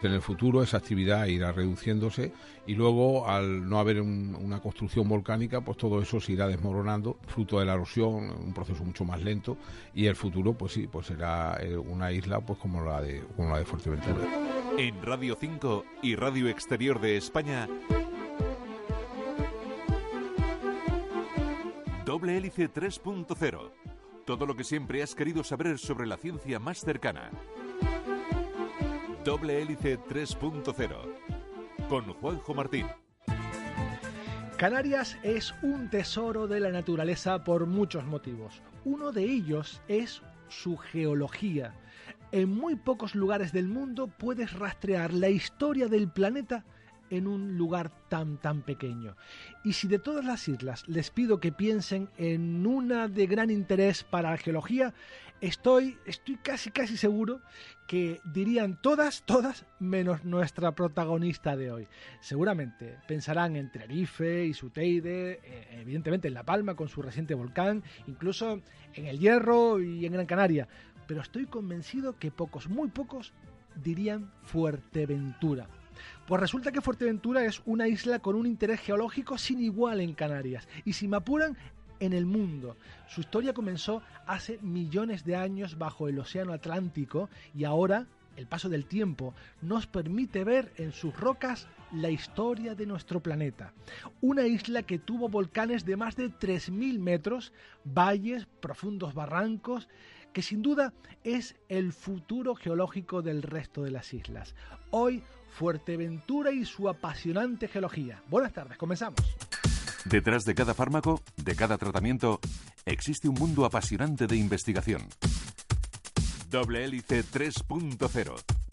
En el futuro esa actividad irá reduciéndose y luego al no haber una construcción volcánica, pues todo eso se irá desmoronando, fruto de la erosión, un proceso mucho más lento y el futuro, pues sí, pues será eh, una isla, pues como la de como la de Fuerteventura. En Radio 5 y Radio Exterior de España. Doble hélice 3.0. Todo lo que siempre has querido saber sobre la ciencia más cercana. Doble hélice 3.0. Con Juanjo Martín. Canarias es un tesoro de la naturaleza por muchos motivos. Uno de ellos es su geología. En muy pocos lugares del mundo puedes rastrear la historia del planeta en un lugar tan tan pequeño. Y si de todas las islas les pido que piensen en una de gran interés para la geología, estoy estoy casi casi seguro que dirían todas todas menos nuestra protagonista de hoy. Seguramente pensarán en Tenerife y su Teide, eh, evidentemente en La Palma con su reciente volcán, incluso en El Hierro y en Gran Canaria, pero estoy convencido que pocos, muy pocos, dirían Fuerteventura. Pues resulta que Fuerteventura es una isla con un interés geológico sin igual en Canarias, y si me apuran, en el mundo. Su historia comenzó hace millones de años bajo el Océano Atlántico y ahora el paso del tiempo nos permite ver en sus rocas la historia de nuestro planeta. Una isla que tuvo volcanes de más de 3.000 metros, valles, profundos barrancos, que sin duda es el futuro geológico del resto de las islas. Hoy, Fuerteventura y su apasionante geología. Buenas tardes, comenzamos. Detrás de cada fármaco, de cada tratamiento, existe un mundo apasionante de investigación. Doble hélice 3.0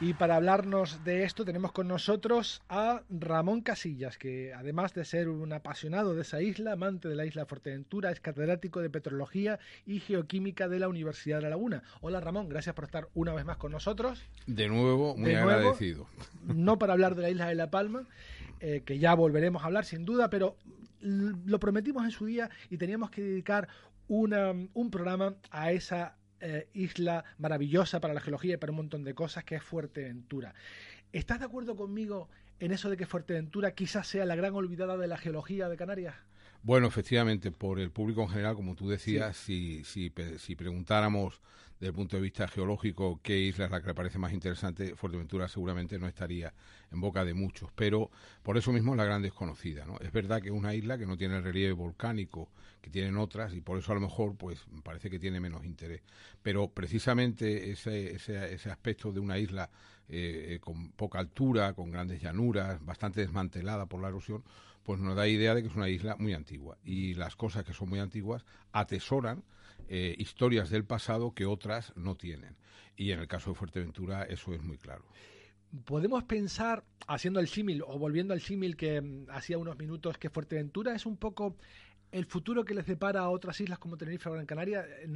y para hablarnos de esto tenemos con nosotros a Ramón Casillas, que además de ser un apasionado de esa isla, amante de la isla Fuerteventura, es catedrático de Petrología y Geoquímica de la Universidad de La Laguna. Hola Ramón, gracias por estar una vez más con nosotros. De nuevo, muy agradecido. no para hablar de la isla de La Palma, eh, que ya volveremos a hablar sin duda, pero lo prometimos en su día y teníamos que dedicar un programa a esa eh, isla maravillosa para la geología y para un montón de cosas, que es Fuerteventura. ¿Estás de acuerdo conmigo en eso de que Fuerteventura quizás sea la gran olvidada de la geología de Canarias? Bueno, efectivamente, por el público en general, como tú decías, si, si, si, preguntáramos desde el punto de vista geológico qué isla es la que le parece más interesante, Fuerteventura seguramente no estaría en boca de muchos, pero por eso mismo es la gran desconocida. ¿no? Es verdad que es una isla que no tiene el relieve volcánico que tienen otras y por eso a lo mejor pues parece que tiene menos interés. Pero precisamente ese, ese, ese aspecto de una isla eh, con poca altura, con grandes llanuras, bastante desmantelada por la erosión, pues nos da idea de que es una isla muy antigua. Y las cosas que son muy antiguas atesoran eh, historias del pasado que otras no tienen. Y en el caso de Fuerteventura eso es muy claro. Podemos pensar, haciendo el símil o volviendo al símil que mm, hacía unos minutos, que Fuerteventura es un poco el futuro que les depara a otras islas como Tenerife o Gran Canaria, eh,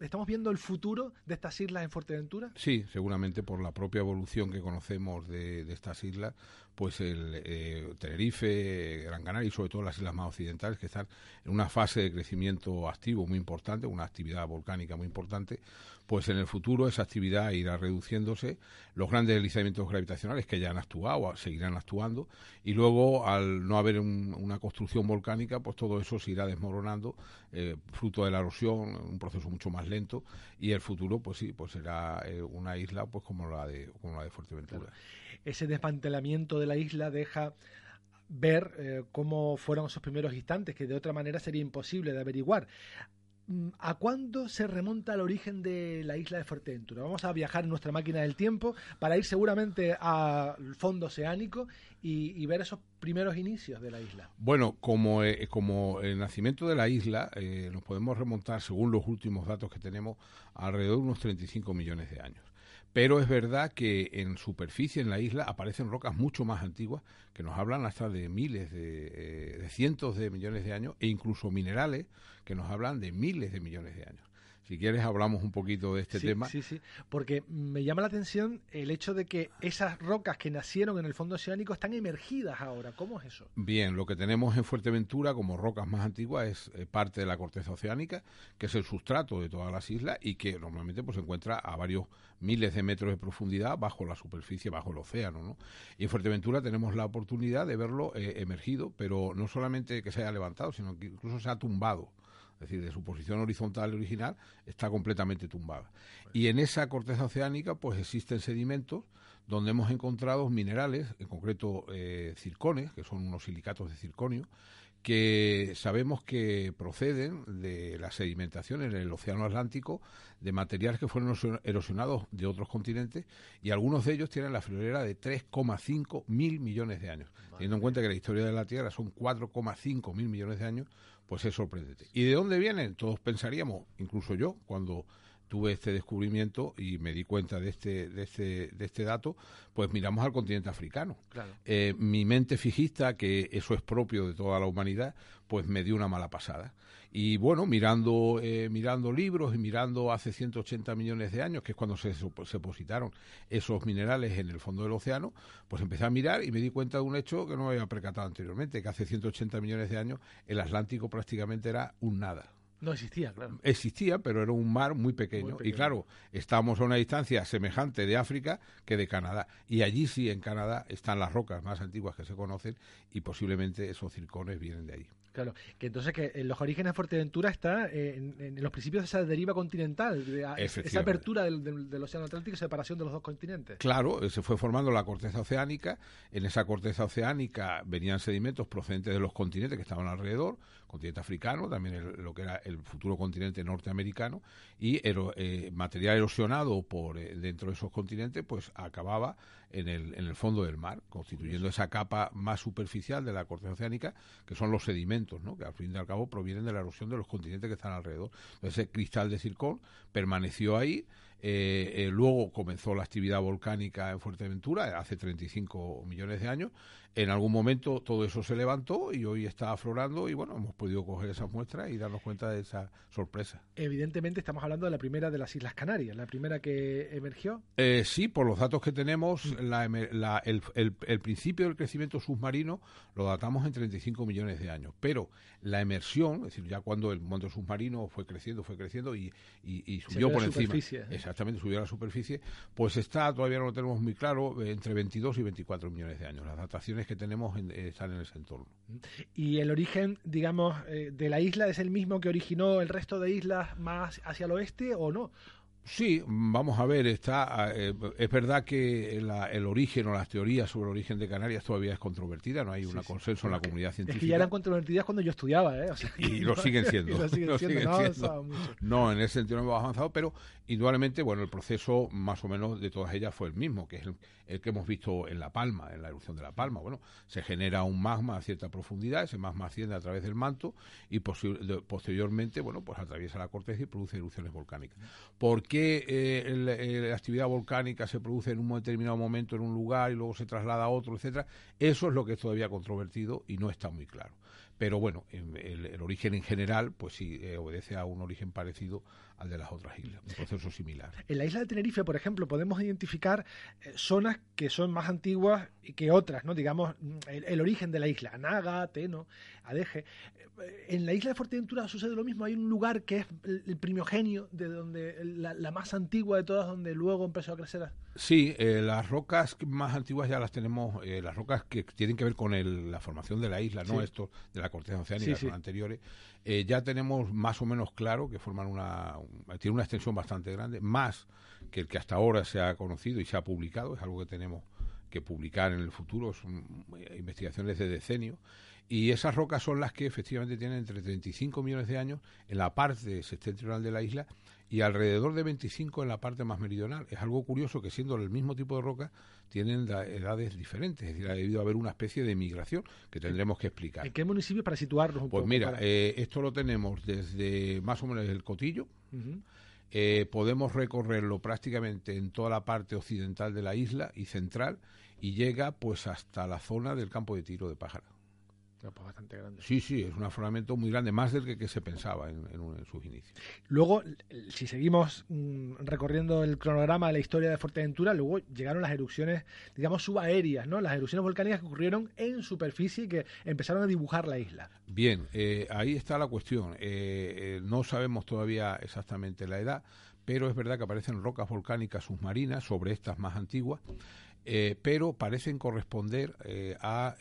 ¿estamos viendo el futuro de estas islas en Fuerteventura? Sí, seguramente por la propia evolución que conocemos de, estas islas, pues el eh, Tenerife, Gran Canaria y sobre todo las islas más occidentales que están en una fase de crecimiento activo muy importante, una actividad volcánica muy importante, pues en el futuro esa actividad irá reduciéndose, los grandes deslizamientos gravitacionales que ya han actuado, seguirán actuando, y luego al no haber una construcción volcánica, pues todo eso irá desmoronando, eh, fruto de la erosión, un proceso mucho más lento, y el futuro, pues sí, pues será eh, una isla pues como la de, como la de Fuerteventura. Ese desmantelamiento de la isla deja ver eh, cómo fueron esos primeros instantes, que de otra manera sería imposible de averiguar. Mm, ¿A cuándo se remonta el origen de la isla de Fuerteventura? Vamos a viajar en nuestra máquina del tiempo para ir seguramente al fondo oceánico y, ver esos primeros inicios de la isla. Bueno, como, eh, como el nacimiento de la isla, eh, nos podemos remontar, según los últimos datos que tenemos, alrededor de unos 35 millones de años. Pero es verdad que en superficie, en la isla, aparecen rocas mucho más antiguas que nos hablan hasta de miles, de, eh, cientos de millones de años, e incluso minerales que nos hablan de miles de millones de años. Si quieres hablamos un poquito de este tema. Sí, sí, porque me llama la atención el hecho de que esas rocas que nacieron en el fondo oceánico están emergidas ahora. ¿Cómo es eso? Bien, lo que tenemos en Fuerteventura como rocas más antiguas es eh, parte de la corteza oceánica, que es el sustrato de todas las islas y que normalmente pues, se encuentra a varios miles de metros de profundidad bajo la superficie, bajo el océano. ¿no? Y en Fuerteventura tenemos la oportunidad de verlo eh, emergido, pero no solamente que se haya levantado, sino que incluso se ha tumbado es decir, de su posición horizontal original, está completamente tumbada. Y en esa corteza oceánica, pues existen sedimentos donde hemos encontrado minerales, en concreto eh, circones, que son unos silicatos de circonio, que sabemos que proceden de la sedimentación en el Océano Atlántico de materiales que fueron erosionados de otros continentes y algunos de ellos tienen la friolera de 3,5 mil millones de años. Teniendo en cuenta que la historia de la Tierra son 4,5 mil millones de años, pues es sorprendente. ¿Y de dónde vienen? Todos pensaríamos, incluso yo, cuando tuve este descubrimiento y me di cuenta de este, de este, de este dato, pues miramos al continente africano. Eh, mi mente fijista, que eso es propio de toda la humanidad, pues me dio una mala pasada. Y bueno, mirando, eh, mirando libros y mirando hace 180 millones de años, que es cuando se, se depositaron esos minerales en el fondo del océano, pues empecé a mirar y me di cuenta de un hecho que no me había percatado anteriormente, que hace 180 millones de años el Atlántico prácticamente era un nada. No existía, claro. Existía, pero era un mar muy pequeño. Y claro, estábamos a una distancia semejante de África que de Canadá. Y allí sí, en Canadá, están las rocas más antiguas que se conocen y posiblemente esos circones vienen de ahí. Claro, que entonces que en los orígenes de Fuerteventura está eh, en, los principios de esa deriva continental, de, esa apertura del, Océano Atlántico y separación de los dos continentes. Claro, eh, se fue formando la corteza oceánica. En esa corteza oceánica venían sedimentos procedentes de los continentes que estaban alrededor, continente africano, también lo que era el futuro continente norteamericano, y eh, material erosionado por dentro de esos continentes, pues acababa en el, en el fondo del mar, constituyendo esa capa más superficial de la corteza oceánica, que son los sedimentos que al fin y al cabo provienen de la erosión de los continentes que están alrededor. ese cristal de circón permaneció ahí eh, eh, luego comenzó la actividad volcánica en Fuerteventura hace 35 millones de años. En algún momento todo eso se levantó y hoy está aflorando y bueno, hemos podido coger esas muestras y darnos cuenta de esa sorpresa. Evidentemente estamos hablando de la primera de las Islas Canarias, la primera que emergió. Eh, sí, por los datos que tenemos, el, principio del crecimiento submarino lo datamos en 35 millones de años, pero la emersión, es decir, ya cuando el mundo submarino fue creciendo, fue creciendo y, subió por encima exactamente subió a la superficie, pues está, todavía no lo tenemos muy claro, entre 22 y 24 millones de años. Las dataciones que tenemos eh, están en ese entorno. ¿Y el origen, digamos, eh, de la isla es el mismo que originó el resto de islas más hacia el oeste o no? Sí, vamos a ver, está, eh, es verdad que el origen o las teorías sobre el origen de Canarias todavía es controvertida, no hay un consenso en la comunidad científica. Es que ya eran controvertidas cuando yo estudiaba, ¿eh? y, lo siguen siendo. no, en ese sentido no hemos avanzado, pero indudablemente, bueno, el proceso más o menos de todas ellas fue el mismo, que es el, que hemos visto en La Palma, en la erupción de La Palma. Bueno, se genera un magma a cierta profundidad, ese magma asciende a través del manto y posteriormente, bueno, pues atraviesa la corteza y produce erupciones volcánicas. ¿Por qué que eh, la actividad volcánica se produce en un determinado momento en un lugar y luego se traslada a otro, etcétera. Eso es lo que es todavía controvertido y no está muy claro. Pero bueno, el, origen en general, pues sí, eh, obedece a un origen parecido al de las otras islas, un proceso similar. En la isla de Tenerife, por ejemplo, podemos identificar eh, zonas que son más antiguas que otras, ¿no? Digamos, mm, el, origen de la isla, Naga, Teno, Adeje. Eh, en la isla de Fuerteventura sucede lo mismo, hay un lugar que es el primogenio, de donde la, más antigua de todas, donde luego empezó a crecer. Sí, eh, las rocas más antiguas ya las tenemos, las rocas que tienen que ver con la formación de la isla, no esto de la corteza oceánica, son anteriores. ya tenemos más o menos claro que forman una, tiene una extensión bastante grande, más que el que hasta ahora se ha conocido y se ha publicado, es algo que tenemos que publicar en el futuro, son eh, investigaciones de decenio, y esas rocas son las que efectivamente tienen entre 35 millones de años en la parte septentrional de la isla y alrededor de 25 en la parte más meridional. Es algo curioso que siendo el mismo tipo de roca tienen edades diferentes, es decir, ha debido haber una especie de migración que tendremos que explicar. ¿En qué municipio para situarnos un pues poco? Pues mira, eh, esto lo tenemos desde más o menos el Cotillo. Eh, podemos recorrerlo prácticamente en toda la parte occidental de la isla y central y llega pues hasta la zona del campo de tiro de Pájara. Bastante grande. Sí, sí, es un afloramiento muy grande, más del que, se pensaba en, sus inicios. Luego, si seguimos mm, recorriendo el cronograma de la historia de Fuerteventura, luego llegaron las erupciones, digamos, subaéreas, ¿no? Las erupciones volcánicas que ocurrieron en superficie y que empezaron a dibujar la isla. Bien, eh, ahí está la cuestión. Eh, eh, no sabemos todavía exactamente la edad, pero es verdad que aparecen rocas volcánicas submarinas sobre estas más antiguas eh, pero parecen corresponder eh, a,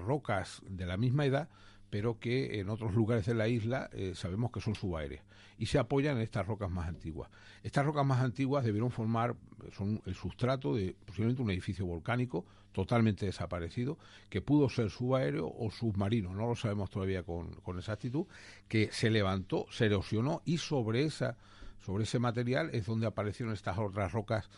rocas de la misma edad, pero que en otros lugares de la isla eh, sabemos que son subaéreas y se apoyan en estas rocas más antiguas. Estas rocas más antiguas debieron formar, son el sustrato de posiblemente un edificio volcánico totalmente desaparecido, que pudo ser subaéreo o submarino, no lo sabemos todavía con, con exactitud, que se levantó, se erosionó y sobre, esa, sobre ese material es donde aparecieron estas otras rocas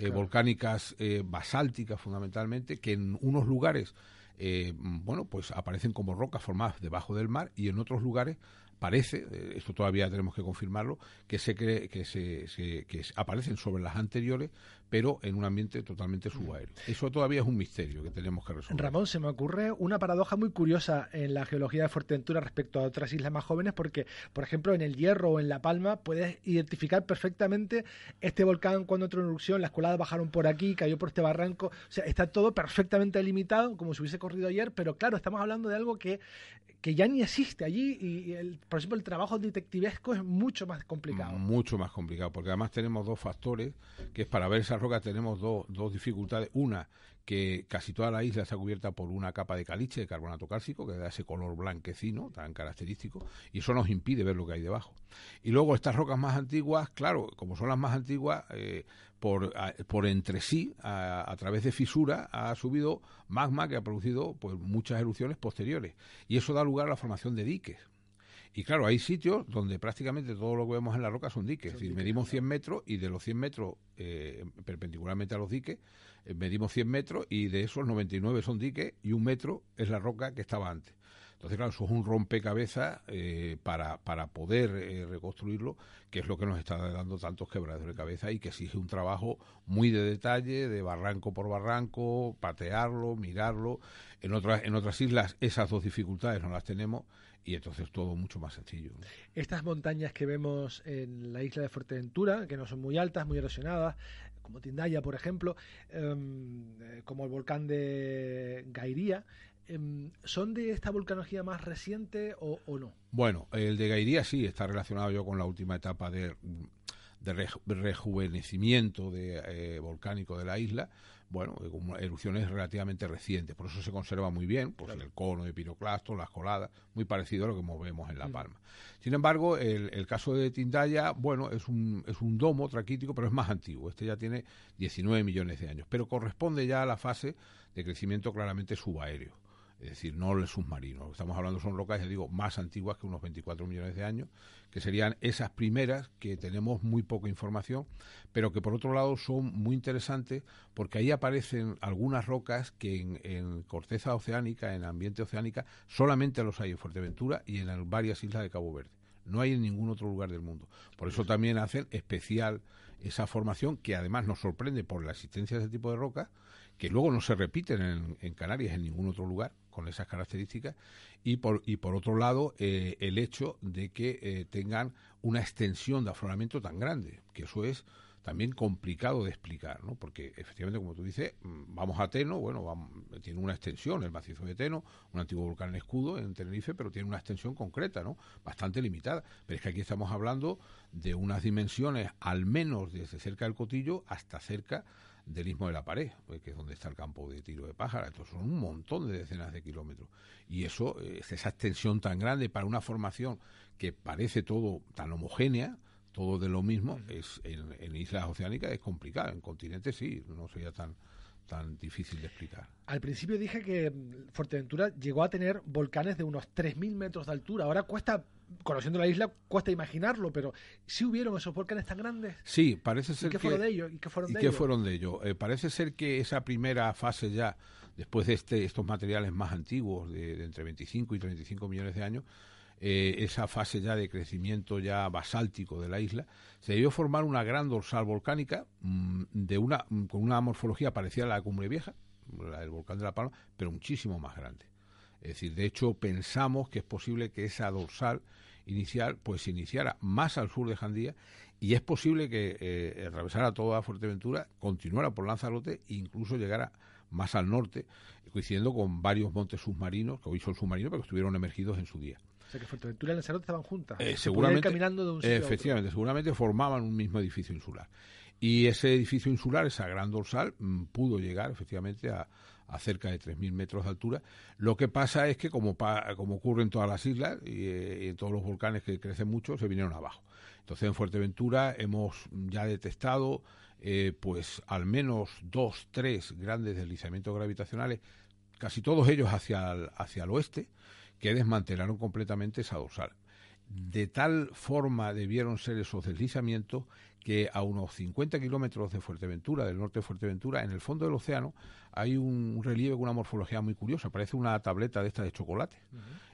eh, volcánicas eh, basálticas fundamentalmente, que en unos lugares, eh, bueno, pues aparecen como rocas formadas debajo del mar y en otros lugares parece, esto todavía tenemos que confirmarlo, que se cree que se, que aparecen sobre las anteriores, pero en un ambiente totalmente mm. subaéreo. Eso todavía es un misterio que tenemos que resolver. Ramón, se me ocurre una paradoja muy curiosa en la geología de Fuerteventura respecto a otras islas más jóvenes, porque, por ejemplo, en el Hierro o en La Palma puedes identificar perfectamente este volcán cuando entró en erupción, las coladas bajaron por aquí, cayó por este barranco, o sea, está todo perfectamente delimitado, como si hubiese corrido ayer, pero claro, estamos hablando de algo que, que ya ni existe allí y, el, por ejemplo, el trabajo detectivesco es mucho más complicado. Mucho más complicado, porque además tenemos dos factores, que es para ver esa roca tenemos dos, dos dificultades. Una, que casi toda la isla está cubierta por una capa de caliche de carbonato cálcico que da ese color blanquecino tan característico y eso nos impide ver lo que hay debajo. Y luego estas rocas más antiguas, claro, como son las más antiguas, eh, por, por entre sí, a, través de fisura, ha subido magma que ha producido pues, muchas erupciones posteriores y eso da lugar a la formación de diques. Y claro, hay sitios donde prácticamente todo lo que vemos en la roca son diques. es decir, medimos 100 metros y de los 100 metros eh, perpendicularmente a los diques, eh, medimos 100 metros y de esos 99 son diques y un metro es la roca que estaba antes. Entonces, claro, eso es un rompecabezas eh, para, para poder reconstruirlo, que es lo que nos está dando tantos quebraderos de cabeza y que exige un trabajo muy de detalle, de barranco por barranco, patearlo, mirarlo. En otras, en otras islas esas dos dificultades no las tenemos y entonces todo mucho más sencillo. Estas montañas que vemos en la isla de Fuerteventura, que no son muy altas, muy erosionadas, como Tindaya, por ejemplo, em, eh, como el volcán de Gairía, em, ¿son de esta volcanología más reciente o, no? Bueno, el de Gairía sí está relacionado yo con la última etapa de, rejuvenecimiento de, eh, volcánico de la isla, bueno, erupciones relativamente recientes, por eso se conserva muy bien, pues el cono de piroclasto, las coladas, muy parecido a lo que vemos en La mm. Palma. Sin embargo, el, caso de Tindaya, bueno, es un, es un domo traquítico, pero es más antiguo, este ya tiene 19 millones de años, pero corresponde ya a la fase de crecimiento claramente subaéreo es decir, no el submarino. Estamos hablando son rocas, ya digo, más antiguas que unos 24 millones de años, que serían esas primeras que tenemos muy poca información, pero que por otro lado son muy interesantes porque ahí aparecen algunas rocas que en, corteza oceánica, en ambiente oceánica, solamente los hay en Fuerteventura y en varias islas de Cabo Verde. No hay en ningún otro lugar del mundo. Por eso también hacen especial esa formación que además nos sorprende por la existencia de ese tipo de rocas, que luego no se repiten en Canarias en ningún otro lugar con esas características y por, y por otro lado eh, el hecho de que eh, tengan una extensión de afloramiento tan grande, que eso es también complicado de explicar, ¿no? Porque efectivamente, como tú dices, mm, vamos a Teno, bueno, tiene una extensión, el macizo de Teno, un antiguo volcán en escudo en Tenerife, pero tiene una extensión concreta, ¿no? Bastante limitada. Pero es que aquí estamos hablando de unas dimensiones, al menos desde cerca del cotillo hasta cerca del Istmo de la Pared, eh, que es donde está el campo de tiro de pájara. Entonces son un montón de decenas de kilómetros. Y eso, eh, esa extensión tan grande para una formación que parece todo tan homogénea, todo de lo mismo, es en, islas oceánicas es complicado. En continentes sí, no sería tan tan difícil de explicar. Al principio dije que Fuerteventura llegó a tener volcanes de unos 3.000 metros de altura. Ahora cuesta conociendo la isla cuesta imaginarlo, pero ¿sí hubieron esos volcanes tan grandes? Sí, parece ser ¿Y qué que... Fueron de ellos? ¿Y qué fueron de qué ellos? fueron de ellos? Eh, parece ser que esa primera fase ya, después de este, estos materiales más antiguos, de, entre 25 y 35 millones de años, eh, esa fase ya de crecimiento ya basáltico de la isla, se debió formar una gran dorsal volcánica mm, de una, con una morfología parecida a la cumbre vieja, la del volcán de La Palma, pero muchísimo más grande. Es decir, de hecho, pensamos que es posible que esa dorsal inicial pues se iniciara más al sur de Jandía y es posible que eh, atravesara toda Fuerteventura, continuara por Lanzarote e incluso llegara más al norte, coincidiendo con varios montes submarinos, que hoy son submarinos, pero que estuvieron emergidos en su día. O sea que Fuerteventura y Lanzarote estaban juntas. Eh, seguramente, caminando de un sitio efectivamente, seguramente formaban un mismo edificio insular. Y ese edificio insular, esa gran dorsal, mm, pudo llegar efectivamente a, a cerca de 3.000 metros de altura. Lo que pasa es que, como, como ocurre en todas las islas eh, y, en todos los volcanes que crecen mucho, se vinieron abajo. Entonces, en Fuerteventura hemos ya detectado eh, pues al menos dos, tres grandes deslizamientos gravitacionales, casi todos ellos hacia hacia el oeste, que desmantelaron completamente esa dorsal. De tal forma debieron ser esos deslizamientos que a unos 50 kilómetros de Fuerteventura, del norte de Fuerteventura, en el fondo del océano, hay un relieve con una morfología muy curiosa. Parece una tableta de esta de chocolate,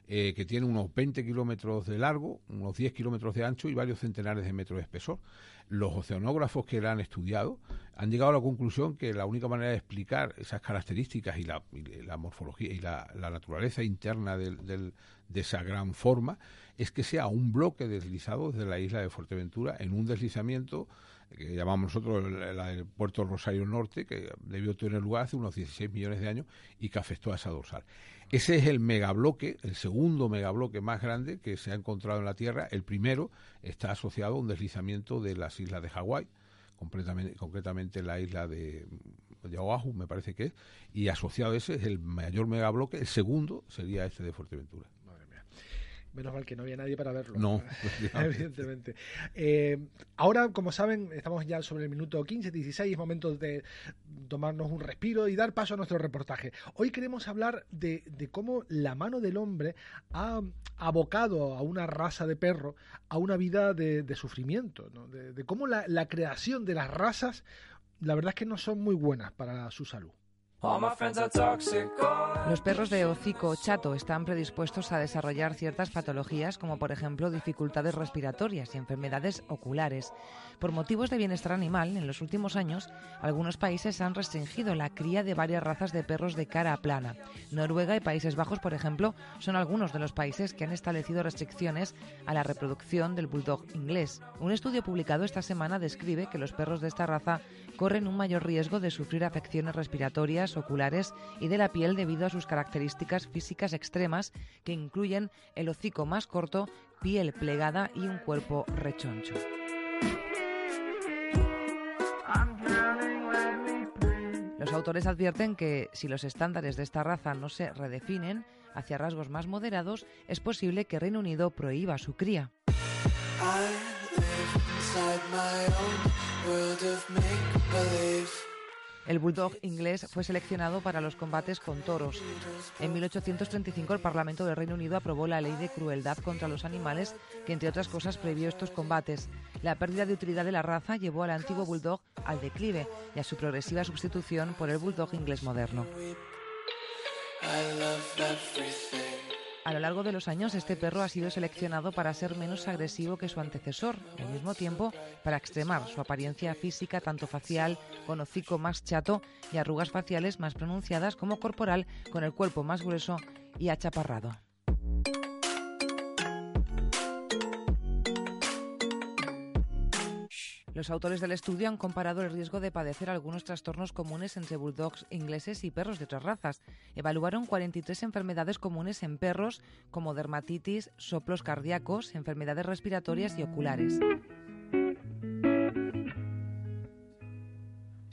eh, que tiene unos 20 kilómetros de largo, unos 10 kilómetros de ancho y varios centenares de metros de espesor. Los oceanógrafos que la han estudiado han llegado a la conclusión que la única manera de explicar esas características y la, morfología y la, naturaleza interna de esa gran forma es que sea un bloque deslizado desde la isla de Fuerteventura en un deslizamiento que llamamos nosotros la del puerto Rosario Norte, que debió tener lugar hace unos 16 millones de años y que afectó a esa dorsal. Ese es el megabloque, el segundo megabloque más grande que se ha encontrado en la Tierra. El primero está asociado a un deslizamiento de las islas de Hawái, concretamente la isla de, de Oahu, me parece que es, y asociado a ese es el mayor megabloque. El segundo sería este de Fuerteventura. Menos mal que no había nadie para verlo. No, evidentemente. Eh, ahora, como saben, estamos ya sobre el minuto 15, 16, es momento de tomarnos un respiro y dar paso a nuestro reportaje. Hoy queremos hablar de, cómo la mano del hombre ha abocado a una raza de perro a una vida de, sufrimiento, de, cómo la creación de las razas, la verdad es que no son muy buenas para su salud. Los perros de hocico chato están predispuestos a desarrollar ciertas patologías como por ejemplo dificultades respiratorias y enfermedades oculares. Por motivos de bienestar animal, en los últimos años, algunos países han restringido la cría de varias razas de perros de cara plana. Noruega y Países Bajos, por ejemplo, son algunos de los países que han establecido restricciones a la reproducción del bulldog inglés. Un estudio publicado esta semana describe que los perros de esta raza corren un mayor riesgo de sufrir afecciones respiratorias, oculares y de la piel debido a sus características físicas extremas que incluyen el hocico más corto, piel plegada y un cuerpo rechoncho. Los autores advierten que si los estándares de esta raza no se redefinen hacia rasgos más moderados, es posible que Reino Unido prohíba su cría. El bulldog inglés fue seleccionado para los combates con toros. En 1835 el Parlamento del Reino Unido aprobó la ley de crueldad contra los animales que, entre otras cosas, prohibió estos combates. La pérdida de utilidad de la raza llevó al antiguo bulldog al declive y a su progresiva sustitución por el bulldog inglés moderno. A lo largo de los años, este perro ha sido seleccionado para ser menos agresivo que su antecesor al mismo tiempo para extremar su apariencia física, tanto facial, con hocico más chato y arrugas faciales más pronunciadas, como corporal, con el cuerpo más grueso y achaparrado. Los autores del estudio han comparado el riesgo de padecer algunos trastornos comunes entre bulldogs ingleses y perros de otras razas. Evaluaron 43 enfermedades comunes en perros, como dermatitis, soplos cardíacos, enfermedades respiratorias y oculares.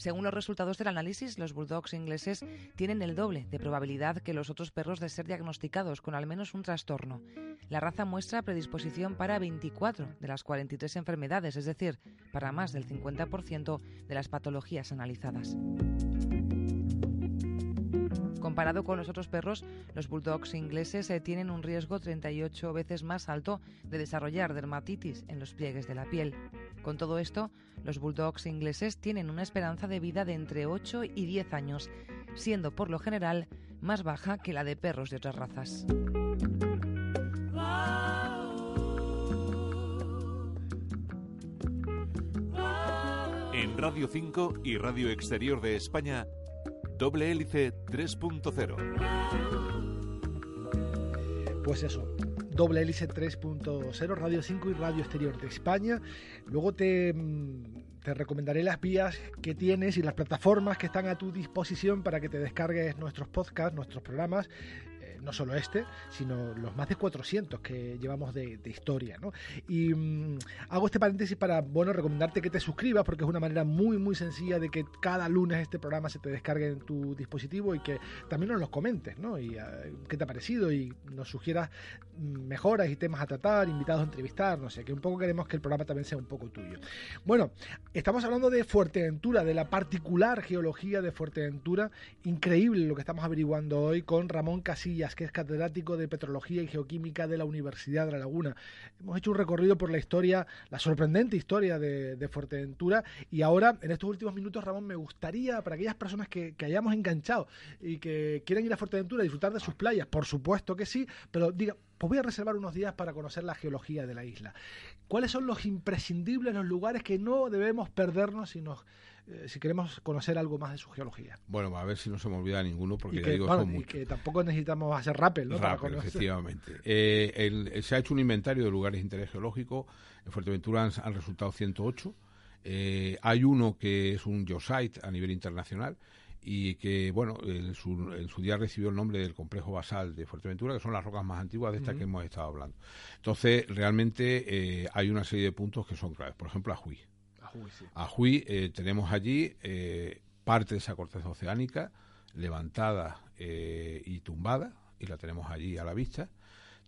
Según los resultados del análisis, los bulldogs ingleses tienen el doble de probabilidad que los otros perros de ser diagnosticados con al menos un trastorno. La raza muestra predisposición para 24 de las 43 enfermedades, es decir, para más del 50% de las patologías analizadas. Comparado con los otros perros, los bulldogs ingleses eh, tienen un riesgo 38 veces más alto de desarrollar dermatitis en los pliegues de la piel. Con todo esto, los bulldogs ingleses tienen una esperanza de vida de entre 8 y 10 años, siendo por lo general más baja que la de perros de otras razas. En Radio 5 y Radio Exterior de España, Doble Hélice 3.0. pues eso, doble hélice 3.0, Radio 5 y Radio Exterior de España. Luego te, mm, te recomendaré las vías que tienes y las plataformas que están a tu disposición para que te descargues nuestros podcasts, nuestros programas no solo este, sino los más de 400 que llevamos de, historia. ¿no? Y mm, hago este paréntesis para, bueno, recomendarte que te suscribas porque es una manera muy, muy sencilla de que cada lunes este programa se te descargue en tu dispositivo y que también nos los comentes, ¿no? Y ah, qué te ha parecido y nos sugieras mm, mejoras y temas a tratar, invitados a entrevistar, no sé, que un poco queremos que el programa también sea un poco tuyo. Bueno, estamos hablando de Fuerteventura, de la particular geología de Fuerteventura, increíble lo que estamos averiguando hoy con Ramón Casillas que es catedrático de Petrología y Geoquímica de la Universidad de La Laguna. Hemos hecho un recorrido por la historia, la sorprendente historia de, Fuerteventura y ahora, en estos últimos minutos, Ramón, me gustaría, para aquellas personas que, hayamos enganchado y que quieran ir a Fuerteventura a disfrutar de sus playas, por supuesto que sí, pero diga, pues voy a reservar unos días para conocer la geología de la isla. ¿Cuáles son los imprescindibles, los lugares que no debemos perdernos si nos eh, si queremos conocer algo más de su geología. Bueno, a ver si no se me olvida ninguno, porque ya digo, son y que tampoco necesitamos hacer rappel, ¿no? Rappel, efectivamente. Eh, se ha hecho un inventario de lugares de interés geológico. En Fuerteventura han, resultado 108. Eh, hay uno que es un geosite a nivel internacional y que, bueno, en su, día recibió el nombre del complejo basal de Fuerteventura, que son las rocas más antiguas de estas que hemos estado hablando. Entonces, realmente hay una serie de puntos que son claves. Por ejemplo, Ajuy. A Juí eh, tenemos allí eh, parte de esa corteza oceánica levantada eh, y tumbada, y la tenemos allí a la vista.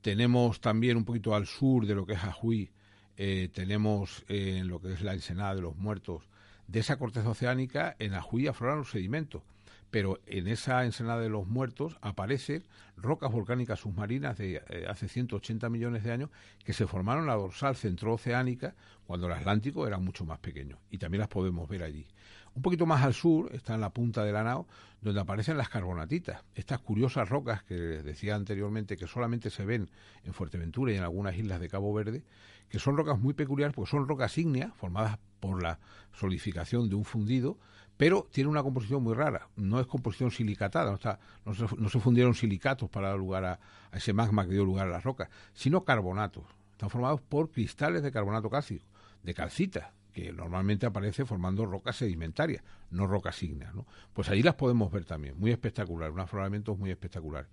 Tenemos también un poquito al sur de lo que es Ajuí, tenemos en lo que es la ensenada de los muertos, de esa corteza oceánica, en Ajuí afloran los sedimentos pero en esa ensenada de los muertos aparecen rocas volcánicas submarinas de eh, hace 180 millones de años que se formaron en la dorsal centrooceánica cuando el Atlántico era mucho más pequeño y también las podemos ver allí. Un poquito más al sur está en la punta de la nao donde aparecen las carbonatitas, estas curiosas rocas que les decía anteriormente que solamente se ven en Fuerteventura y en algunas islas de Cabo Verde, que son rocas muy peculiares porque son rocas ígneas formadas por la solidificación de un fundido pero tiene una composición muy rara. No es composición silicatada, no, está, no, se, fundieron silicatos para dar lugar a, ese magma que dio lugar a las rocas, sino carbonatos. Están formados por cristales de carbonato cálcico, de calcita, que normalmente aparece formando rocas sedimentarias, no rocas ígneas. ¿no? Pues ahí las podemos ver también, muy espectacular, unos afloramientos muy espectaculares.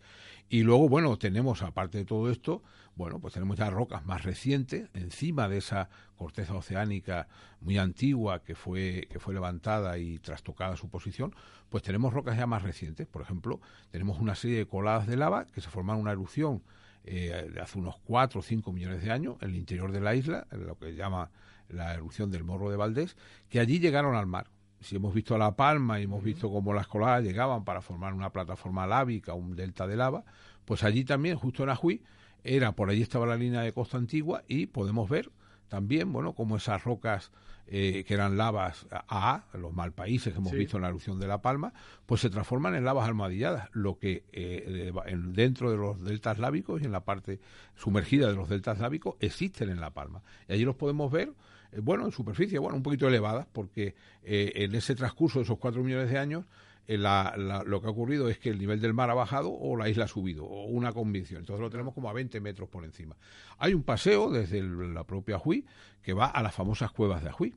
Y luego, bueno, tenemos, aparte de todo esto, bueno, pues tenemos ya rocas más recientes, encima de esa corteza oceánica muy antigua que fue, que fue levantada y trastocada su posición, pues tenemos rocas ya más recientes. Por ejemplo, tenemos una serie de coladas de lava que se formaron una erupción eh, hace unos 4 o 5 millones de años en el interior de la isla, en lo que llama la erupción del Morro de Valdés, que allí llegaron al mar. Si hemos visto La Palma y hemos visto cómo las coladas llegaban para formar una plataforma lábica, un delta de lava, pues allí también, justo en Ajuí, era por allí estaba la línea de costa antigua y podemos ver también, bueno, como esas rocas eh, que eran lavas A, los malpaíses que hemos visto en la erupción de La Palma, pues se transforman en lavas almohadilladas, lo que eh, dentro de los deltas lábicos y en la parte sumergida de los deltas lábicos existen en La Palma. Y allí los podemos ver bueno, en superficie, bueno, un poquito elevadas, porque eh, en ese transcurso de esos cuatro millones de años, eh, lo que ha ocurrido es que el nivel del mar ha bajado o la isla ha subido, o una convicción. Entonces lo tenemos como a 20 metros por encima. Hay un paseo desde la propia Ajuí que va a las famosas cuevas de Ajuí.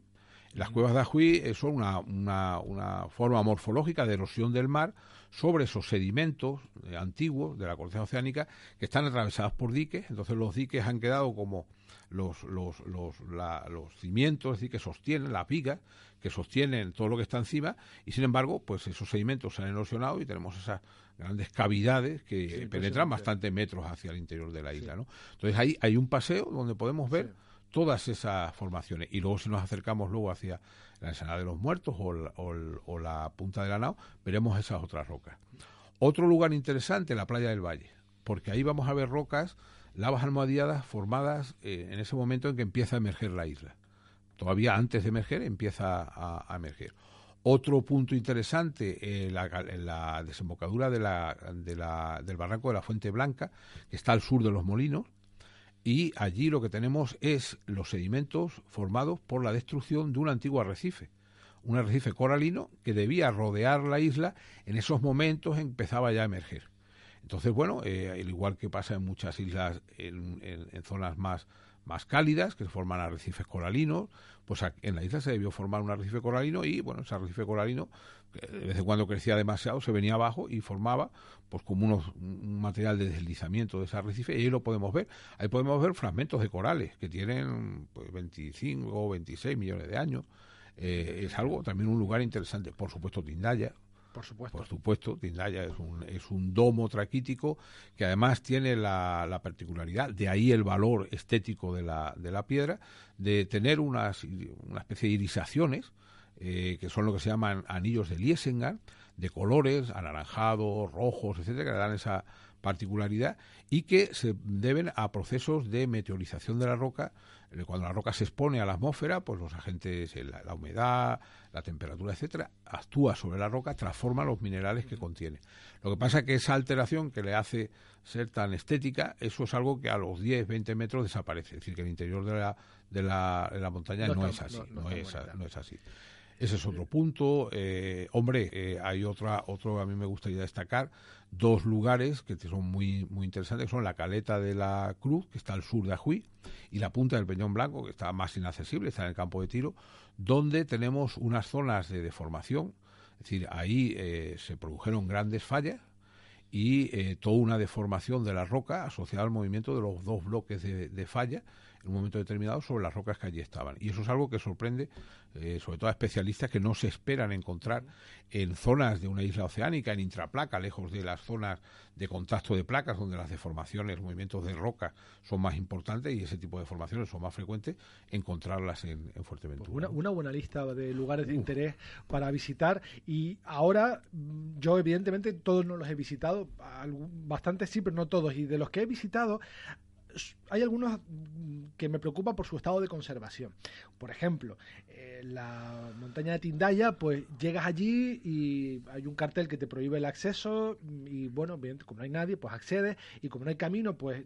Las cuevas de Ajuí son una, una, forma morfológica de erosión del mar sobre esos sedimentos antiguos de la corteza oceánica que están atravesadas por diques. Entonces los diques han quedado como los, los, los, los cimientos, es decir, que sostienen la pica, que sostienen todo lo que está encima, y sin embargo, pues esos sedimentos se han erosionado y tenemos esas grandes cavidades que penetran bastante metros hacia el interior de la isla, ¿no? Entonces ahí hay un paseo donde podemos ver todas esas formaciones y luego si nos acercamos luego hacia la ensenada de los muertos o, la punta de la nao, veremos esas otras rocas. Otro lugar interesante, la playa del Valle, porque ahí vamos a ver rocas lavas almohadilladas formadas eh, en ese momento en que empieza a emerger la isla. Todavía antes de emerger empieza a, emerger. Otro punto interesante, eh, la, la, desembocadura de la, del barranco de la Fuente Blanca, que está al sur de los molinos, y allí lo que tenemos es los sedimentos formados por la destrucción de un antiguo arrecife, un arrecife coralino que debía rodear la isla, en esos momentos empezaba ya a emerger. Entonces, bueno, eh, al igual que pasa en muchas islas, en, zonas más, más cálidas, que se forman arrecifes coralinos, pues en la isla se debió formar un arrecife coralino y, bueno, ese arrecife coralino de vez en cuando crecía demasiado, se venía abajo y formaba pues como unos, un material de deslizamiento de ese arrecife y ahí lo podemos ver. Ahí podemos ver fragmentos de corales que tienen pues, 25 o 26 millones de años. Eh, es algo, también un lugar interesante. Por supuesto, Tindaya, por supuesto. Por supuesto, Tindaya es un, es un domo traquítico que además tiene la, la, particularidad, de ahí el valor estético de la, de la piedra, de tener unas, una especie de irisaciones, eh, que son lo que se llaman anillos de Liesengan, de colores, anaranjados, rojos, etcétera, que le dan esa particularidad y que se deben a procesos de meteorización de la roca. Eh, cuando la roca se expone a la atmósfera, pues los agentes, eh, la, humedad, la temperatura, etcétera, actúa sobre la roca, transforma los minerales que contiene. Lo que pasa es que esa alteración que le hace ser tan estética, eso es algo que a los 10, 20 metros desaparece. Es decir, que el interior de la, de la, de la montaña no, es así. no, es, no es así. Ese es otro punto. Eh, hombre, eh, hay otra, otro a mí me gustaría destacar, dos lugares que son muy, muy interesantes, que son la Caleta de la Cruz, que está al sur de Ajuí, y la Punta del Peñón Blanco, que está más inaccesible, está en el campo de tiro, donde tenemos unas zonas de deformación, es decir, ahí eh, se produjeron grandes fallas, y toda una deformación de la roca asociada al movimiento de los dos bloques de falla en un momento determinado sobre las rocas que allí estaban. Y eso es algo que sorprende eh, sobre todo a especialistas que no se esperan encontrar en zonas de una isla oceánica, en intraplaca, lejos de las zonas de contacto de placas, donde las deformaciones, movimientos de roca son más importantes y ese tipo de formaciones son más frecuentes, encontrarlas en, Fuerteventura. Pues una, buena lista de lugares de interés para visitar y ahora mm, yo evidentemente todos no los he visitado, bastantes sí, pero no todos. Y de los que he visitado hay algunos que me preocupan por su estado de conservación. Por ejemplo, la montaña de Tindaya, pues llegas allí y hay un cartel que te prohíbe el acceso y bueno, bien, como no hay nadie, pues accedes y como no hay camino, pues,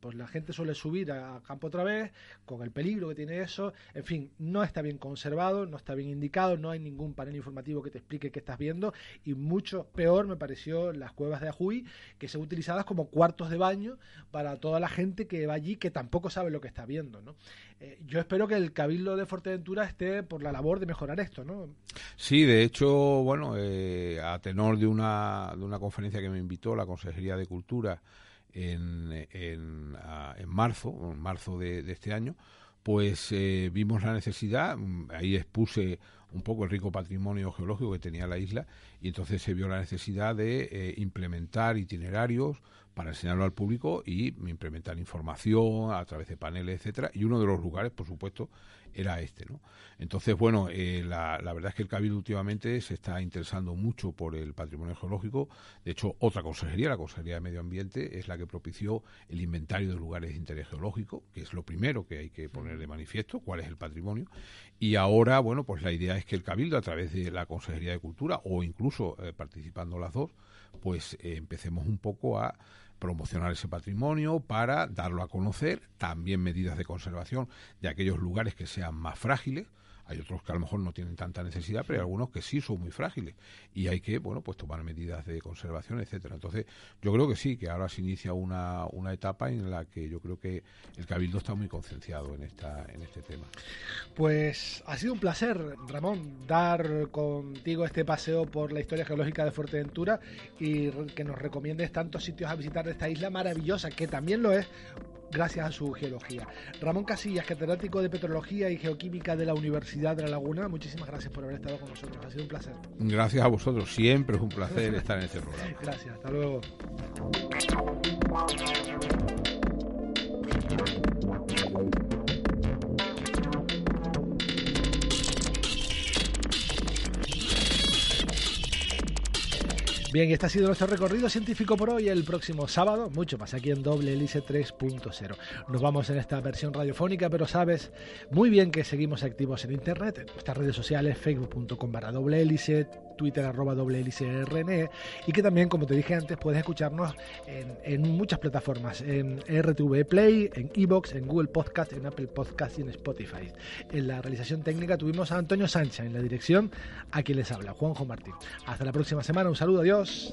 pues la gente suele subir a campo otra vez con el peligro que tiene eso. En fin, no está bien conservado, no está bien indicado, no hay ningún panel informativo que te explique qué estás viendo y mucho peor me pareció las cuevas de Ajuy, que son utilizadas como cuartos de baño para toda la gente que va allí que tampoco sabe lo que está viendo, ¿no? Eh, yo espero que el Cabildo de Fuerteventura esté por la labor de mejorar esto, ¿no? Sí, de hecho, bueno, eh, a tenor de una, de una conferencia que me invitó la Consejería de Cultura en, en, en marzo, en marzo de, este año, pues eh, vimos la necesidad, mm, ahí expuse un poco el rico patrimonio geológico que tenía la isla y entonces se vio la necesidad de implementar itinerarios para enseñarlo al público y implementar información a través de paneles, etcétera. Y uno de los lugares, por supuesto, era este, ¿no? Entonces, bueno, eh, la, verdad es que el Cabildo últimamente se está interesando mucho por el patrimonio geológico. De hecho, otra consejería, la Consejería de Medio Ambiente, es la que propició el inventario de lugares de interés geológico, que es lo primero que hay que poner de manifiesto, cuál es el patrimonio. Y ahora, bueno, pues la idea es que el Cabildo, a través de la Consejería de Cultura, o incluso eh, participando las dos, pues eh, empecemos un poco a promocionar ese patrimonio para darlo a conocer, también medidas de conservación de aquellos lugares que sean más frágiles, hay otros que a lo mejor no tienen tanta necesidad, pero hay algunos que sí son muy frágiles y hay que, bueno, pues tomar medidas de conservación, etcétera. Entonces, yo creo que sí, que ahora se inicia una, una etapa en la que yo creo que el Cabildo está muy concienciado en esta en este tema. Pues ha sido un placer, Ramón, dar contigo este paseo por la historia geológica de Fuerteventura y que nos recomiendes tantos sitios a visitar de esta isla maravillosa, que también lo es gracias a su geología. Ramón Casillas, catedrático de Petrología y Geoquímica de la Universidad de La Laguna, muchísimas gracias por haber estado con nosotros. Ha sido un placer. Gracias a vosotros. Siempre es un placer estar en este programa. Gracias. Hasta luego. Bien, este ha sido nuestro recorrido científico por hoy. El próximo sábado, mucho más aquí en Doble Hélice 3.0. Nos vamos en esta versión radiofónica, pero sabes muy bien que seguimos activos en internet, en nuestras redes sociales, facebook.com barra doble hélice, Twitter arroba doble RNE, y que también, como te dije antes, puedes escucharnos en, muchas plataformas, en RTV Play, en Evox, en Google Podcast, en Apple Podcast y en Spotify. En la realización técnica tuvimos a Antonio Sánchez, en la dirección a quien les habla, Juanjo Martín. Hasta la próxima semana, un saludo. Adiós.